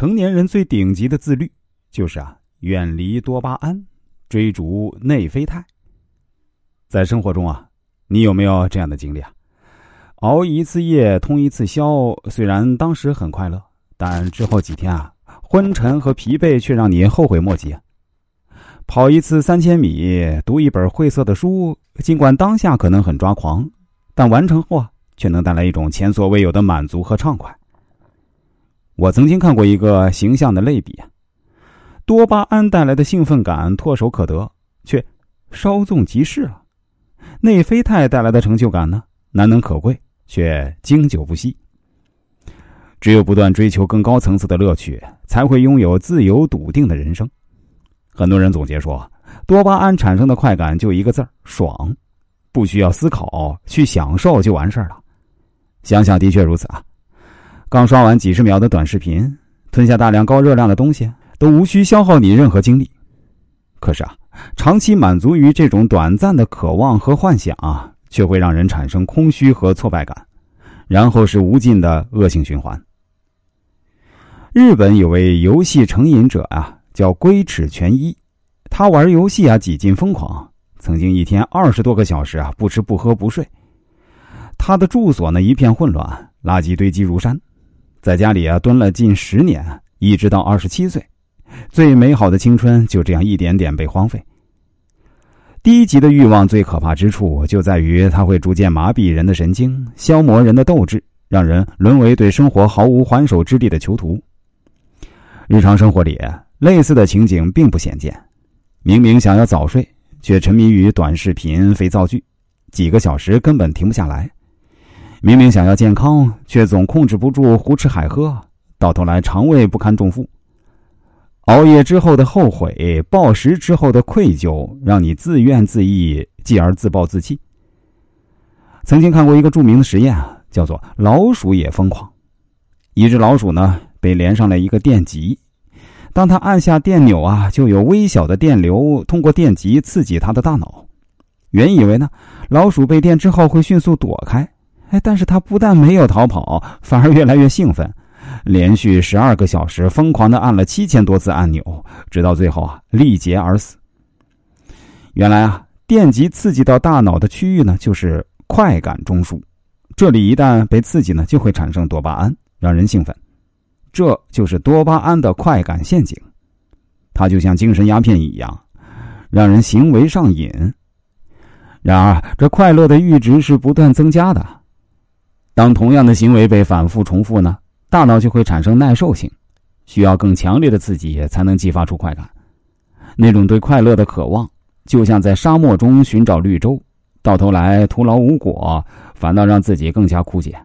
成年人最顶级的自律，就是啊，远离多巴胺，追逐内啡肽。在生活中啊，你有没有这样的经历啊？熬一次夜，通一次宵，虽然当时很快乐，但之后几天啊，昏沉和疲惫却让你后悔莫及。跑一次三千米，读一本晦涩的书，尽管当下可能很抓狂，但完成后啊，却能带来一种前所未有的满足和畅快。我曾经看过一个形象的类比啊，多巴胺带来的兴奋感唾手可得，却稍纵即逝了；内啡肽带来的成就感呢，难能可贵，却经久不息。只有不断追求更高层次的乐趣，才会拥有自由笃定的人生。很多人总结说，多巴胺产生的快感就一个字儿爽，不需要思考，去享受就完事儿了。想想的确如此啊。刚刷完几十秒的短视频，吞下大量高热量的东西，都无需消耗你任何精力。可是啊，长期满足于这种短暂的渴望和幻想，啊却会让人产生空虚和挫败感，然后是无尽的恶性循环。日本有位游戏成瘾者啊。叫龟尺全一，他玩游戏啊几近疯狂，曾经一天二十多个小时啊不吃不喝不睡。他的住所呢一片混乱，垃圾堆积如山，在家里啊蹲了近十年，一直到二十七岁，最美好的青春就这样一点点被荒废。低级的欲望最可怕之处就在于它会逐渐麻痹人的神经，消磨人的斗志，让人沦为对生活毫无还手之力的囚徒。日常生活里。类似的情景并不鲜见，明明想要早睡，却沉迷于短视频、肥皂剧，几个小时根本停不下来；明明想要健康，却总控制不住胡吃海喝，到头来肠胃不堪重负。熬夜之后的后悔，暴食之后的愧疚，让你自怨自艾，继而自暴自弃。曾经看过一个著名的实验啊，叫做“老鼠也疯狂”。一只老鼠呢，被连上了一个电极。当他按下电钮啊，就有微小的电流通过电极刺激他的大脑。原以为呢，老鼠被电之后会迅速躲开，哎，但是他不但没有逃跑，反而越来越兴奋，连续十二个小时疯狂的按了七千多次按钮，直到最后啊，力竭而死。原来啊，电极刺激到大脑的区域呢，就是快感中枢，这里一旦被刺激呢，就会产生多巴胺，让人兴奋。这就是多巴胺的快感陷阱，它就像精神鸦片一样，让人行为上瘾。然而，这快乐的阈值是不断增加的。当同样的行为被反复重复呢，大脑就会产生耐受性，需要更强烈的刺激才能激发出快感。那种对快乐的渴望，就像在沙漠中寻找绿洲，到头来徒劳无果，反倒让自己更加枯竭。